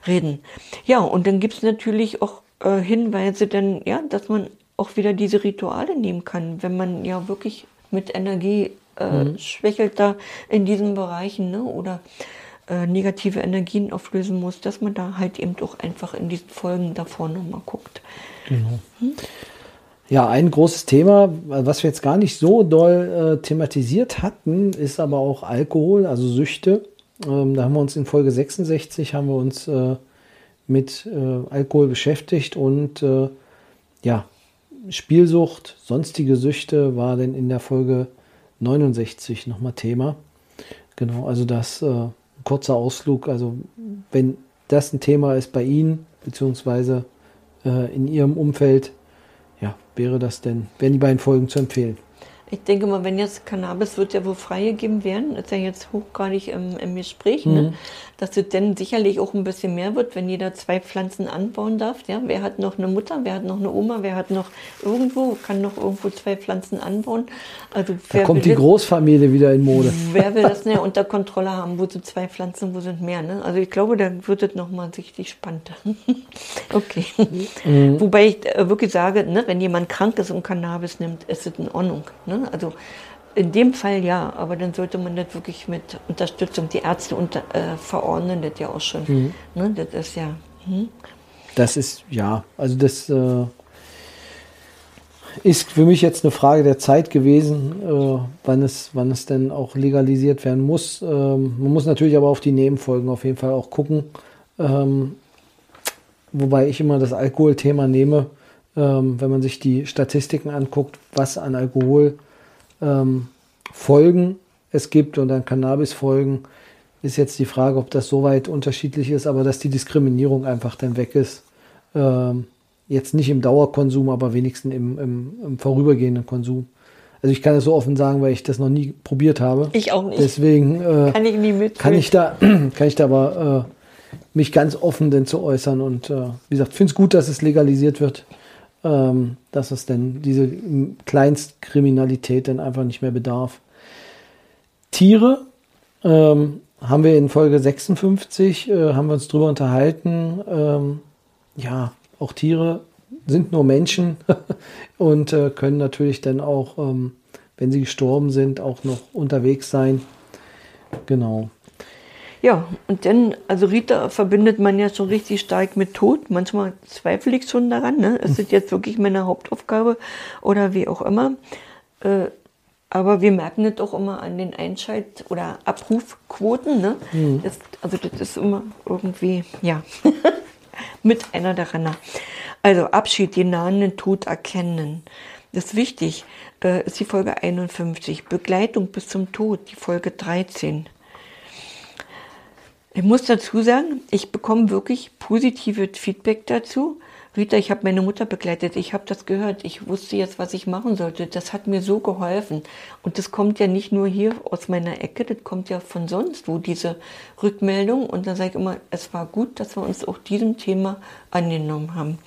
reden. Ja, und dann gibt es natürlich auch äh, Hinweise, denn, ja, dass man auch wieder diese Rituale nehmen kann, wenn man ja wirklich mit Energie äh, mhm. schwächelt da in diesen Bereichen ne, oder äh, negative Energien auflösen muss, dass man da halt eben doch einfach in diesen Folgen davor nochmal guckt. Genau. Hm? Ja, ein großes Thema, was wir jetzt gar nicht so doll äh, thematisiert hatten, ist aber auch Alkohol, also Süchte. Ähm, da haben wir uns in Folge 66 haben wir uns äh, mit äh, Alkohol beschäftigt und äh, ja, Spielsucht, sonstige Süchte war denn in der Folge 69 nochmal Thema. Genau, also das äh, kurzer Ausflug. Also wenn das ein Thema ist bei Ihnen, beziehungsweise äh, in Ihrem Umfeld, ja, wäre das denn, wären die beiden Folgen zu empfehlen. Ich denke mal, wenn jetzt Cannabis wird ja wohl freigegeben werden, ist ja jetzt hochgradig im, im Gespräch, ne? mhm. ne? dass es dann sicherlich auch ein bisschen mehr wird, wenn jeder zwei Pflanzen anbauen darf. Ja? Wer hat noch eine Mutter, wer hat noch eine Oma, wer hat noch irgendwo, kann noch irgendwo zwei Pflanzen anbauen. Also da kommt die Großfamilie wieder in Mode. Wer will das *laughs* ne, unter Kontrolle haben, wo sind zwei Pflanzen, wo sind mehr. Ne? Also ich glaube, da wird es nochmal richtig spannend. *laughs* okay. Mhm. Wobei ich äh, wirklich sage, ne, wenn jemand krank ist und Cannabis nimmt, ist es in Ordnung. Ne? Ne? Also in dem Fall ja, aber dann sollte man das wirklich mit Unterstützung, die Ärzte unter, äh, verordnen das ja auch schon. Mhm. Ne? Das ist ja. Hm? Das ist, ja, also das äh, ist für mich jetzt eine Frage der Zeit gewesen, äh, wann, es, wann es denn auch legalisiert werden muss. Ähm, man muss natürlich aber auf die Nebenfolgen auf jeden Fall auch gucken. Ähm, wobei ich immer das Alkoholthema nehme, ähm, wenn man sich die Statistiken anguckt, was an Alkohol ähm, Folgen es gibt und an Cannabis-Folgen, ist jetzt die Frage, ob das so weit unterschiedlich ist, aber dass die Diskriminierung einfach dann weg ist. Ähm, jetzt nicht im Dauerkonsum, aber wenigstens im, im, im, vorübergehenden Konsum. Also ich kann das so offen sagen, weil ich das noch nie probiert habe. Ich auch nicht. Deswegen äh, kann ich nie mit. Kann ich da, *clears throat* kann ich da aber äh, mich ganz offen denn zu äußern und äh, wie gesagt, finde es gut, dass es legalisiert wird ähm, dass es denn diese Kleinstkriminalität dann einfach nicht mehr bedarf. Tiere ähm, haben wir in Folge 56, äh, haben wir uns drüber unterhalten. Ähm, ja, auch Tiere sind nur Menschen *laughs* und äh, können natürlich dann auch, ähm, wenn sie gestorben sind, auch noch unterwegs sein. Genau. Ja, und dann, also Rita verbindet man ja schon richtig stark mit Tod. Manchmal zweifle ich schon daran, ne? Ist das jetzt wirklich meine Hauptaufgabe oder wie auch immer? Äh, Aber wir merken das auch immer an den Einschalt- oder Abrufquoten. Ne? Mhm. Das, also das ist immer irgendwie, ja, *laughs* mit einer der Renner. Also Abschied, den nahenden Tod erkennen. Das ist wichtig, äh, ist die Folge 51. Begleitung bis zum Tod, die Folge 13. Ich muss dazu sagen, ich bekomme wirklich positive Feedback dazu. Rita, ich habe meine Mutter begleitet, ich habe das gehört, ich wusste jetzt, was ich machen sollte. Das hat mir so geholfen. Und das kommt ja nicht nur hier aus meiner Ecke, das kommt ja von sonst wo, diese Rückmeldung. Und da sage ich immer, es war gut, dass wir uns auch diesem Thema angenommen haben.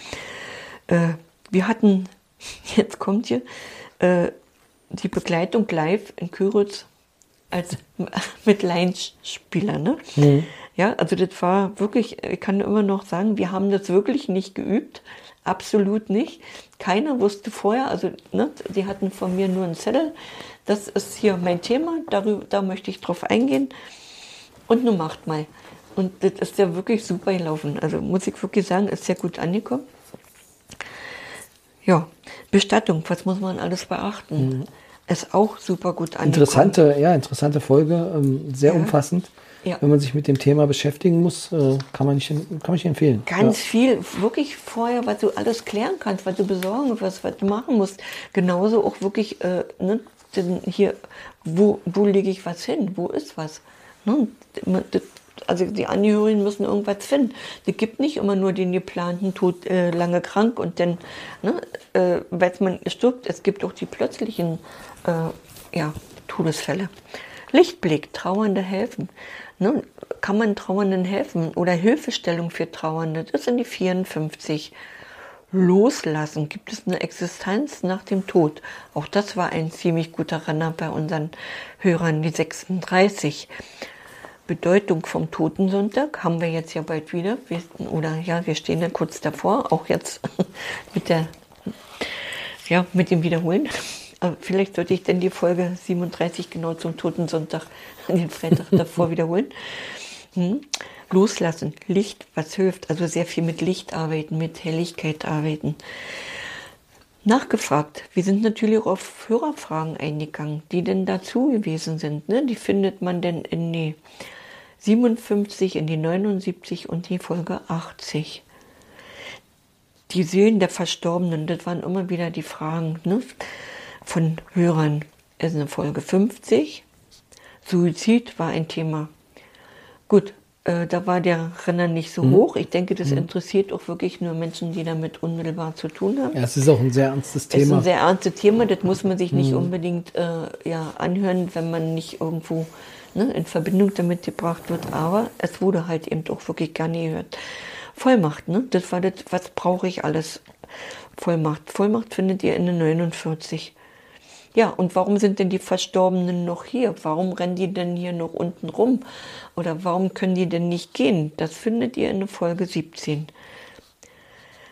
Äh, wir hatten, *laughs* jetzt kommt hier, äh, die Begleitung live in Küritz als *laughs* mit Laienspieler, ne? Mhm. Ja, also das war wirklich, ich kann immer noch sagen, wir haben das wirklich nicht geübt. Absolut nicht. Keiner wusste vorher, also ne, die hatten von mir nur einen Zettel. Das ist hier mein Thema, darüber, da möchte ich drauf eingehen. Und nun macht mal. Und das ist ja wirklich super gelaufen. Also muss ich wirklich sagen, ist sehr gut angekommen. Ja, Bestattung, was muss man alles beachten? Ist auch super gut angekommen. Interessante, ja, interessante Folge, ähm, sehr Ja. umfassend. Ja. Wenn man sich mit dem Thema beschäftigen muss, äh, kann man nicht, kann nicht empfehlen. Ganz viel, wirklich vorher, was du alles klären kannst, was du besorgen wirst, was du machen musst. Genauso auch wirklich, äh, ne, hier, wo, wo lege ich was hin? Wo ist was? Ne? das- Also die Angehörigen müssen irgendwas finden. Es gibt nicht immer nur den geplanten Tod äh, lange krank und dann, ne, äh, weil man stirbt, es gibt auch die plötzlichen äh, ja, Todesfälle. Lichtblick, Trauernde helfen. Ne? Kann man Trauernden helfen? Oder Hilfestellung für Trauernde? Das sind die 54. Loslassen. Gibt es eine Existenz nach dem Tod? Auch das war ein ziemlich guter Renner bei unseren Hörern, die 36. Bedeutung vom Totensonntag haben wir jetzt ja bald wieder. Wir, oder ja, wir stehen ja kurz davor, auch jetzt *laughs* mit der, ja, mit dem Wiederholen. Aber vielleicht sollte ich denn die Folge 37 genau zum Totensonntag, *laughs* den Freitag davor wiederholen. Hm. Loslassen, Licht, was hilft, also sehr viel mit Licht arbeiten, mit Helligkeit arbeiten. Nachgefragt. Wir sind natürlich auch auf Hörerfragen eingegangen, die denn dazu gewesen sind. Ne? Die findet man denn in die 57, in die 79 und die Folge 80. Die Seelen der Verstorbenen, das waren immer wieder die Fragen ne? von Hörern. Es ist eine Folge 50. Suizid war ein Thema. Gut, äh, da war der Renner nicht so hoch. Ich denke, das interessiert auch wirklich nur Menschen, die damit unmittelbar zu tun haben. Ja, es ist auch ein sehr ernstes Es ist Thema. ein sehr ernstes Thema, das muss man sich nicht unbedingt äh, ja, anhören, wenn man nicht irgendwo ne, in Verbindung damit gebracht wird. Aber es wurde halt eben auch wirklich gerne gehört. Vollmacht, ne? das war das, was brauche ich alles? Vollmacht. Vollmacht findet ihr in der 49. Ja, und warum sind denn die Verstorbenen noch hier? Warum rennen die denn hier noch unten rum? Oder warum können die denn nicht gehen? Das findet ihr in der Folge 17.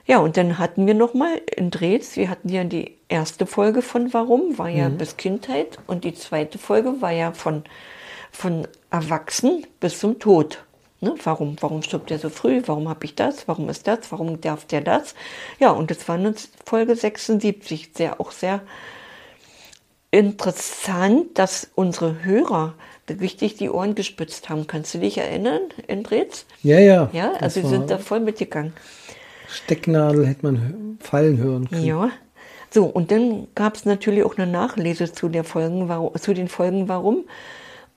Ja, und dann hatten wir noch mal in Drehs, wir hatten ja die erste Folge von Warum, war ja bis Kindheit und die zweite Folge war ja von, von Erwachsen bis zum Tod. Ne, warum, warum stirbt er so früh? Warum habe ich das? Warum ist das? Warum darf der das? Ja, und das war eine Folge 76, sehr, auch sehr interessant, dass unsere Hörer richtig die Ohren gespitzt haben. Kannst du dich erinnern, in Drehs? Ja, ja. Ja, also sie sind da voll mitgegangen. Stecknadel hätte man fallen hören können. Ja. So, und dann gab es natürlich auch eine Nachlese zu, der Folgen, zu den Folgen Warum.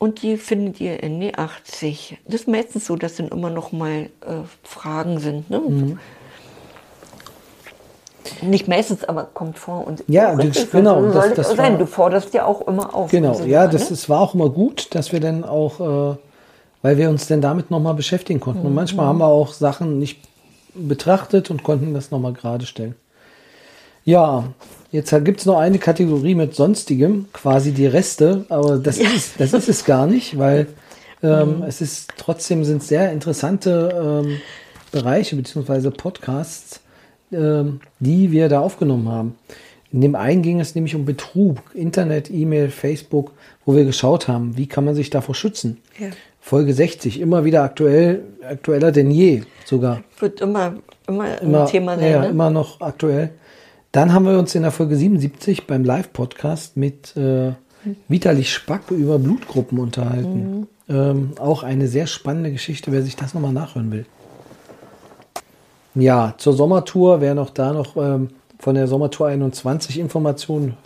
Und die findet ihr in die 80. Das ist meistens so, dass dann immer noch mal äh, Fragen sind. Ne? Mhm. Nicht meistens, aber kommt vor. Und Ja, das- genau, so das- das sein. war- Du forderst ja auch immer auf. Genau, Also, ja, das ne? ist, war auch immer gut, dass wir dann auch, äh, weil wir uns dann damit nochmal beschäftigen konnten. Mhm. Und manchmal haben wir auch Sachen nicht betrachtet und konnten das nochmal gerade stellen. Ja, jetzt gibt es noch eine Kategorie mit Sonstigem, quasi die Reste, aber das, ist, es- das ist es gar nicht, weil ähm, Mhm. es ist trotzdem sind sehr interessante ähm, Bereiche bzw. Podcasts, ähm, die wir da aufgenommen haben. In dem einen ging es nämlich um Betrug, Internet, E-Mail, Facebook, wo wir geschaut haben, wie kann man sich davor schützen. Ja. Folge 60, immer wieder aktuell, aktueller denn je sogar. Wird immer, immer, Immer, Thema sein. ja, ne? immer noch aktuell. Dann haben wir uns in der Folge 77 beim Live-Podcast mit äh, Vitali Spack über Blutgruppen unterhalten. Ähm, auch eine sehr spannende Geschichte, wer sich das nochmal nachhören will. Ja, zur Sommertour, wer noch da noch ähm, von der Sommertour 21 Informationen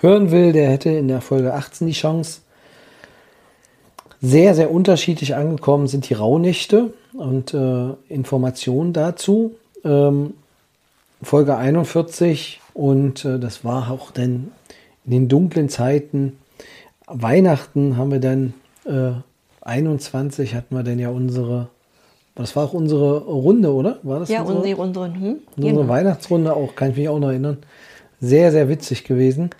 hören will, der hätte in der Folge 18 die Chance. Sehr, sehr unterschiedlich angekommen sind die Rauhnächte und äh, Informationen dazu. Ähm, Folge 41 und äh, das war auch dann in den dunklen Zeiten. Weihnachten haben wir dann äh, 21 hatten wir dann ja unsere, das war auch unsere Runde, oder? War das Ja, unsere, unsere, unsere, hm? unsere genau. Weihnachtsrunde auch, kann ich mich auch noch erinnern. Sehr, sehr witzig gewesen.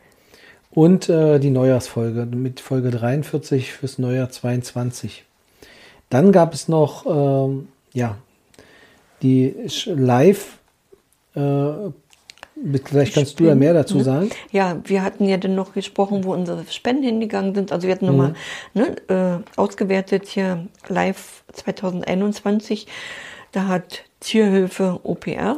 Und äh, die Neujahrsfolge mit Folge 43 fürs Neujahr 22. Dann gab es noch, ähm, ja, die Live, vielleicht kannst du ja mehr dazu sagen. Ja, wir hatten ja dann noch gesprochen, wo unsere Spenden hingegangen sind. Also wir hatten nochmal ne, äh, ausgewertet hier live 2021. Da hat Tierhilfe OPR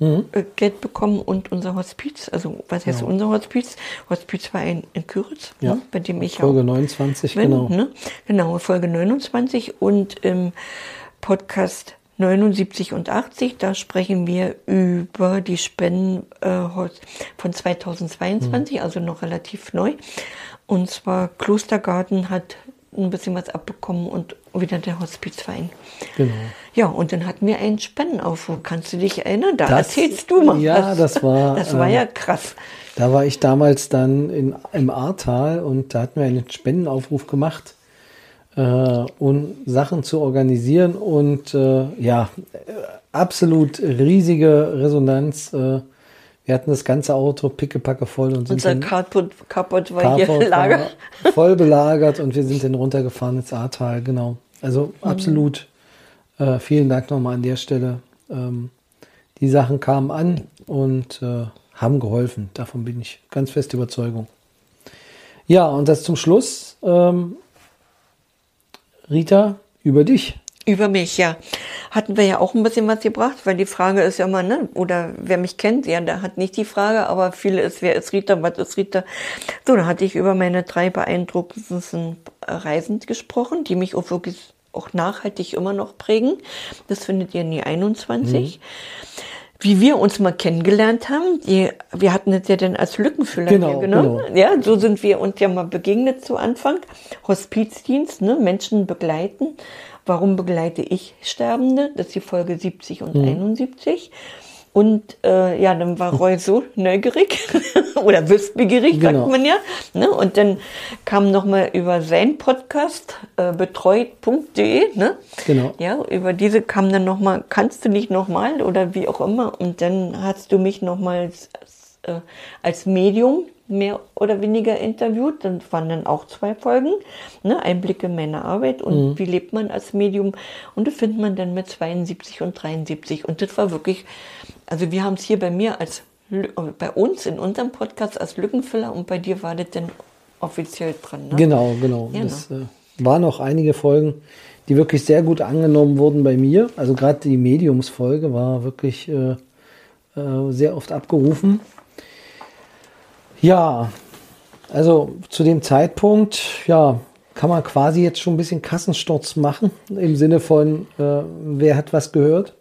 Mhm. äh, Geld bekommen und unser Hospiz, also was heißt Genau. unser Hospiz? Hospizverein in Küritz, Ja, ne, bei dem ich Folge auch 29, bin, genau. Ne? Genau, Folge 29 und im Podcast 79 und 80, da sprechen wir über die Spenden äh, von 2022, Mhm. also noch relativ neu. Und zwar Klostergarten hat ein bisschen was abbekommen und wieder der Hospizverein. Genau. Ja, und dann hatten wir einen Spendenaufruf. Kannst du dich erinnern? Da Das- erzählst du mal. ja, was. das war, *laughs* Das war äh, ja krass. Da war ich damals dann in, im Ahrtal und da hatten wir einen Spendenaufruf gemacht, äh, um Sachen zu organisieren und äh, ja, absolut riesige Resonanz. Äh, wir hatten das ganze Auto pickepacke voll und sind Unser Carport, Carport war hier Carport Lager. war voll belagert und wir sind dann runtergefahren ins Ahrtal, genau. Also Mhm. absolut äh, vielen Dank nochmal an der Stelle. Ähm, die Sachen kamen an und äh, haben geholfen. Davon bin ich ganz fest Überzeugung. Ja, und das zum Schluss. Ähm, Rita, über dich. Über mich, ja. Hatten wir ja auch ein bisschen was gebracht, weil die Frage ist ja immer, ne, oder wer mich kennt, ja, der hat nicht die Frage, aber viele ist, wer ist Rita, was ist Rita? So, da hatte ich über meine drei beeindruckendsten Reisen gesprochen, die mich auch wirklich auch nachhaltig immer noch prägen. Das findet ihr in die 21. Wie wir uns mal kennengelernt haben, die, wir hatten es ja dann als Lückenfüller Genau, hier genommen. genau. Ja, so sind wir uns ja mal begegnet zu Anfang. Hospizdienst, ne, Menschen begleiten. Warum begleite ich Sterbende? Das ist die Folge 70 und 71. Und äh, ja, dann war Roy so neugierig *laughs* oder wissbegierig, Genau. sagt man ja. Ne? Und dann kam nochmal über sein Podcast, äh, betreut.de, ne? Genau. Ja, über diese kam dann nochmal, kannst du nicht nochmal oder wie auch immer. Und dann hast du mich nochmal als, äh, als Medium mehr oder weniger interviewt. Dann waren dann auch zwei Folgen, ne? Einblicke in meine Arbeit und wie lebt man als Medium. Und das findet man dann mit 72 und 73. Und das war wirklich, also wir haben es hier bei mir als, äh, bei uns in unserem Podcast als Lückenfüller und bei dir war das dann offiziell dran. Ne? Genau, genau. Genau. Das äh, waren noch einige Folgen, die wirklich sehr gut angenommen wurden bei mir. Also gerade die Mediumsfolge war wirklich äh, äh, sehr oft abgerufen. Ja, also zu dem Zeitpunkt, ja, kann man quasi jetzt schon ein bisschen Kassensturz machen, im Sinne von, äh, wer hat was gehört.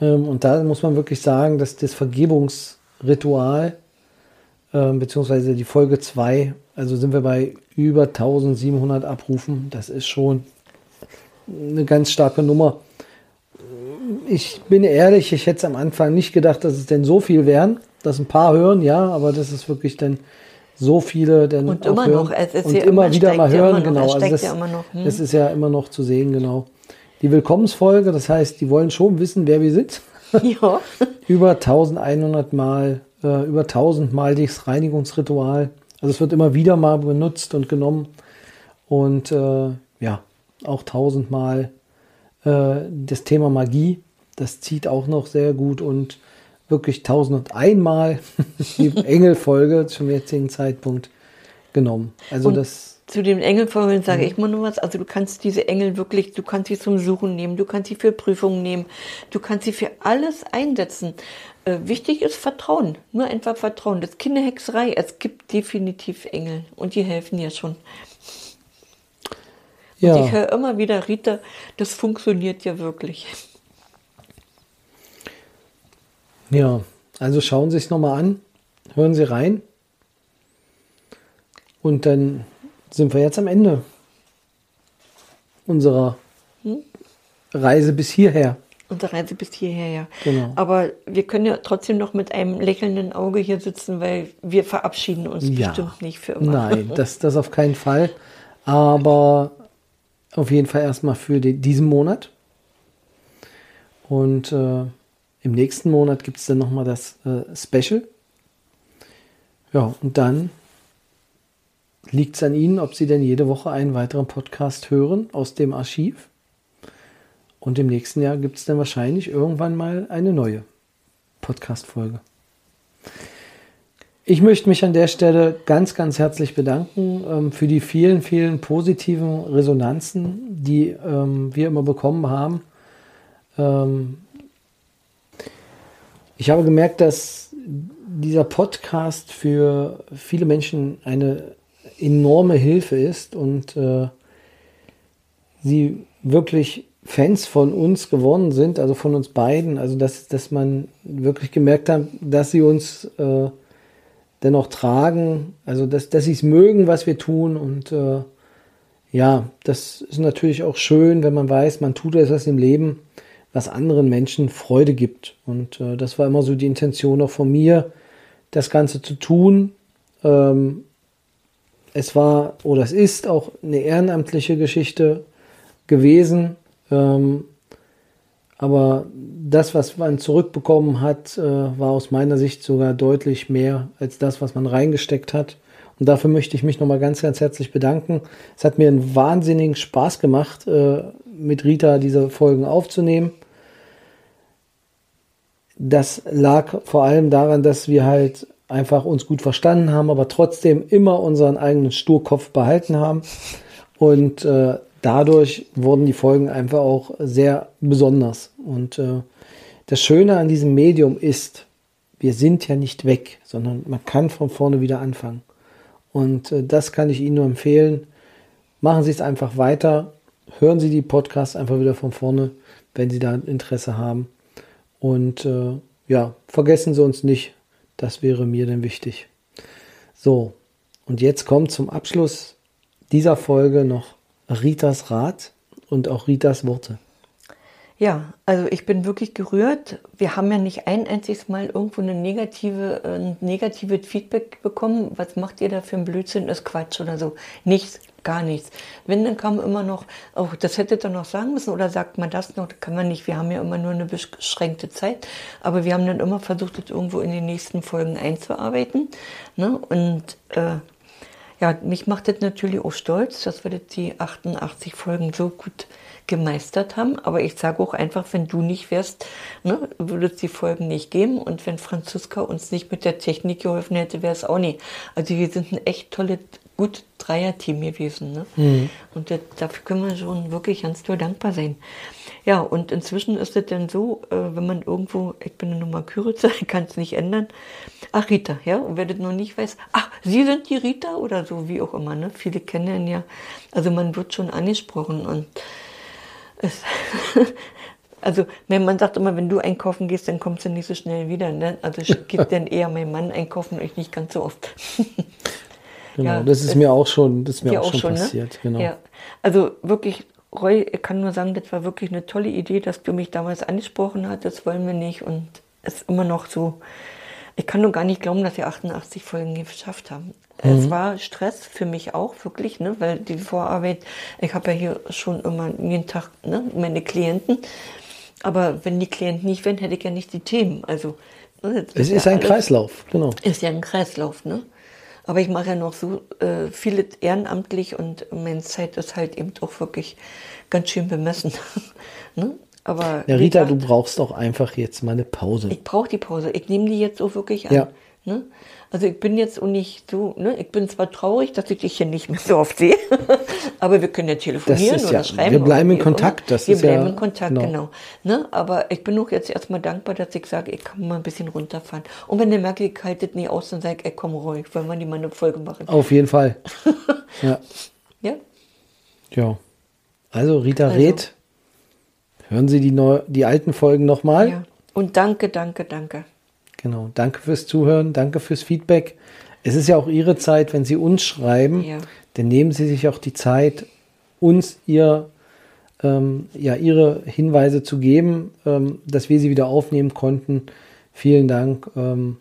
Ähm, und da muss man wirklich sagen, dass das Vergebungsritual ähm, beziehungsweise die Folge 2, also sind wir bei über 1700 Abrufen. Das ist schon eine ganz starke Nummer. Ich bin ehrlich, ich hätte es am Anfang nicht gedacht, dass es denn so viel wären. Dass ein paar hören, ja, aber das ist wirklich dann so viele dann Und immer hören noch, es ist und immer wieder mal hören, immer noch, genau. es Also das, ja immer noch, hm. das ist ja immer noch zu sehen, genau. Die Willkommensfolge, das heißt, die wollen schon wissen, wer wir sind *laughs* Ja. *laughs* über 1100 Mal, äh, über 1000 Mal das Reinigungsritual. Also es wird immer wieder mal benutzt und genommen. Und äh, ja, auch 1000 Mal äh, das Thema Magie, das zieht auch noch sehr gut und wirklich 1001 Mal *laughs* die Engelfolge zum jetzigen Zeitpunkt. genommen. Also Und das, Zu den Engelformeln sage ich mal nur was. Also du kannst diese Engel wirklich, du kannst sie zum Suchen nehmen, du kannst sie für Prüfungen nehmen, du kannst sie für alles einsetzen. Äh, wichtig ist Vertrauen, nur einfach Vertrauen. Das ist keine Hexerei. Es gibt definitiv Engel und die helfen dir schon. Und ja, ich höre immer wieder, Rita, das funktioniert ja wirklich. ja, also schauen Sie es nochmal an, hören Sie rein. Und dann sind wir jetzt am Ende unserer Reise bis hierher. Unsere Reise bis hierher, ja. Genau. Aber wir können ja trotzdem noch mit einem lächelnden Auge hier sitzen, weil wir verabschieden uns Ja. bestimmt nicht für immer. Nein, *laughs* das, das auf keinen Fall. Aber auf jeden Fall erstmal für die, diesen Monat. Und äh, im nächsten Monat gibt es dann nochmal das äh, Special. Ja, und dann liegt es an Ihnen, ob Sie denn jede Woche einen weiteren Podcast hören aus dem Archiv. Und im nächsten Jahr gibt es dann wahrscheinlich irgendwann mal eine neue Podcast-Folge. Ich möchte mich an der Stelle ganz, ganz herzlich bedanken ähm, für die vielen, vielen positiven Resonanzen, die ähm, wir immer bekommen haben. Ähm, ich habe gemerkt, dass dieser Podcast für viele Menschen eine enorme Hilfe ist und äh, sie wirklich Fans von uns geworden sind, also von uns beiden. Also dass, dass man wirklich gemerkt hat, dass sie uns äh, dennoch tragen, also dass, dass sie es mögen, was wir tun. Und äh, ja, das ist natürlich auch schön, wenn man weiß, man tut etwas im Leben, was anderen Menschen Freude gibt. Und äh, das war immer so die Intention auch von mir, das Ganze zu tun. Ähm, es war oder es ist auch eine ehrenamtliche Geschichte gewesen. Ähm, aber das, was man zurückbekommen hat, äh, war aus meiner Sicht sogar deutlich mehr als das, was man reingesteckt hat. Und dafür möchte ich mich nochmal ganz, ganz herzlich bedanken. Es hat mir einen wahnsinnigen Spaß gemacht, äh, mit Rita diese Folgen aufzunehmen. Das lag vor allem daran, dass wir halt einfach uns gut verstanden haben, aber trotzdem immer unseren eigenen Sturkopf behalten haben. Und äh, dadurch wurden die Folgen einfach auch sehr besonders. Und äh, das Schöne an diesem Medium ist, wir sind ja nicht weg, sondern man kann von vorne wieder anfangen. Und äh, das kann ich Ihnen nur empfehlen. Machen Sie es einfach weiter. Hören Sie die Podcasts einfach wieder von vorne, wenn Sie da Interesse haben. Und äh, ja, vergessen Sie uns nicht. Das wäre mir dann wichtig. So, und jetzt kommt zum Abschluss dieser Folge noch Ritas Rat und auch Ritas Worte. Ja, also ich bin wirklich gerührt. Wir haben ja nicht ein einziges Mal irgendwo eine negative, äh, ein negatives Feedback bekommen. Was macht ihr da für ein Blödsinn? Ist Quatsch oder so. Nichts, gar nichts. Wenn, dann kam immer noch, oh, das hättet ihr noch sagen müssen oder sagt man das noch? Kann man nicht. Wir haben ja immer nur eine beschränkte Zeit. Aber wir haben dann immer versucht, das irgendwo in den nächsten Folgen einzuarbeiten. Ne? Und äh, ja, mich macht das natürlich auch stolz, dass wir das die 88 Folgen so gut gemeistert haben. Aber ich sage auch einfach, wenn du nicht wärst, ne, würde es die Folgen nicht geben. Und wenn Franziska uns nicht mit der Technik geholfen hätte, wäre es auch nie. Also wir sind ein echt tolles, gut Dreier-Team gewesen. Ne? Und das, dafür können wir schon wirklich ganz doll dankbar sein. Ja, und inzwischen ist es dann so, äh, wenn man irgendwo, ich bin eine Nummer Küritzer, ich *laughs* kann es nicht ändern. Ach, Rita, ja, und wer das noch nicht weiß, ach, Sie sind die Rita oder so, wie auch immer, ne? Viele kennen ihn ja. Also man wird schon angesprochen und es, *laughs* also mein Mann sagt immer, wenn du einkaufen gehst, dann kommst du nicht so schnell wieder. Ne? Also ich gebe *laughs* dann eher meinen Mann einkaufen, euch nicht ganz so oft. Genau, Ja, das ist mir auch schon, das ist mir auch, schon, ne? passiert. Genau. Ja, also wirklich, Roy, ich kann nur sagen, das war wirklich eine tolle Idee, dass du mich damals angesprochen hast. Das wollen wir nicht und es ist immer noch so. Ich kann nur gar nicht glauben, dass wir 88 Folgen geschafft haben. Es war Stress für mich auch, wirklich, ne? weil die Vorarbeit, ich habe ja hier schon immer jeden Tag ne? meine Klienten. Aber wenn die Klienten nicht wären, hätte ich ja nicht die Themen. Also, ne, Es ja ist ein alles- Kreislauf, genau. ist ja ein Kreislauf, ne? Aber ich mache ja noch so äh, vieles ehrenamtlich und meine Zeit ist halt eben auch wirklich ganz schön bemessen. *laughs* ne? Aber Ja, Rita, gesagt, du brauchst auch einfach jetzt mal eine Pause. ich brauche die Pause. Ich nehme die jetzt auch wirklich an. Ja. Ne? Also ich bin jetzt auch nicht so, ne? ich bin zwar traurig, dass ich dich hier nicht mehr so oft sehe, *laughs* aber wir können ja telefonieren ist oder ja- schreiben. wir bleiben in Kontakt, das wir ist ja- bleiben in Kontakt, genau. genau. Ne? Aber ich bin auch jetzt erstmal dankbar, dass ich sage, ich kann mal ein bisschen runterfahren. Und wenn der merke, ich halte nie aus, dann sage ich, ey, komm ruhig, wollen wir die mal eine Folge machen. Auf jeden Fall. *laughs* ja. Ja? ja. Also Rita Also. Reth, hören Sie die, neu, die alten Folgen nochmal. ja. Und danke, danke, danke. Genau. Danke fürs Zuhören, danke fürs Feedback. Es ist ja auch Ihre Zeit, wenn Sie uns schreiben, Ja. dann nehmen Sie sich auch die Zeit, uns ihr, ähm, ja, Ihre Hinweise zu geben, ähm, dass wir sie wieder aufnehmen konnten. Vielen Dank. Ähm,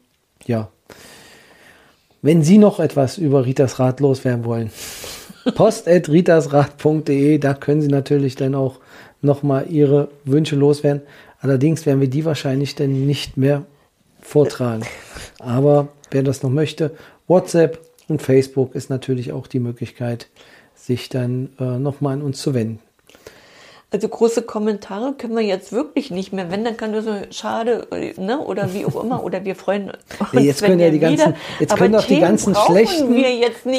ja. Wenn Sie noch etwas über Ritas Rat loswerden wollen, *laughs* post.ritasrat.de, da können Sie natürlich dann auch nochmal Ihre Wünsche loswerden. Allerdings werden wir die wahrscheinlich dann nicht mehr vortragen. Aber wer das noch möchte, WhatsApp und Facebook ist natürlich auch die Möglichkeit, sich dann äh, nochmal an uns zu wenden. Also große Kommentare können wir jetzt wirklich nicht mehr. Wenn, dann kann nur so schade ne? oder wie auch immer. Oder wir freuen uns. Ja, jetzt können ja die ganzen, wieder- jetzt können doch die ganzen schlechten,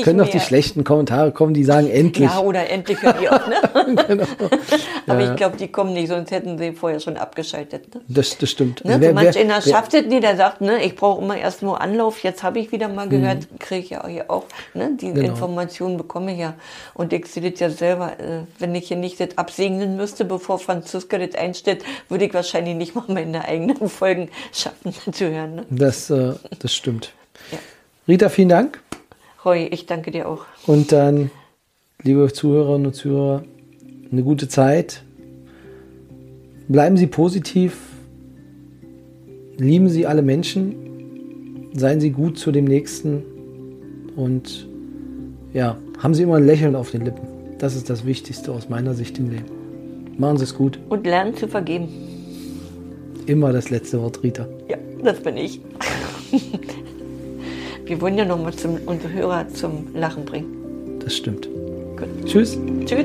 können doch die schlechten Kommentare kommen, die sagen endlich. Ja, oder endlich hört ihr auch, ne? *laughs* Genau. *laughs* Aber Ja. ich glaube, die kommen nicht, sonst hätten sie vorher schon abgeschaltet. Ne? Das, das stimmt. Ne? Wer- so manch einer schafft es nie, der sagt, ne, ich brauche immer erst nur Anlauf, jetzt habe ich wieder mal gehört, kriege ich ja hier auch, ne, die Genau. Informationen bekomme ich ja. Und ich sehe das ja selber, äh, wenn ich hier nicht das absegnen müsste, bevor Franziska das einstellt, würde ich wahrscheinlich nicht mal meine eigenen *laughs* Folgen schaffen zu hören. Ne? Das, äh, das stimmt. Ja. Rita, vielen Dank. Roy, ich danke dir auch. Und dann, liebe Zuhörerinnen und Zuhörer, eine gute Zeit. Bleiben Sie positiv. Lieben Sie alle Menschen. Seien Sie gut zu dem Nächsten. Und ja, haben Sie immer ein Lächeln auf den Lippen. Das ist das Wichtigste aus meiner Sicht im Leben. Machen Sie es gut. Und lernen zu vergeben. Immer das letzte Wort, Rita. Ja, das bin ich. Wir wollen ja nochmal unsere Hörer zum Lachen bringen. Das stimmt. Gut. Tschüss. Tschüss.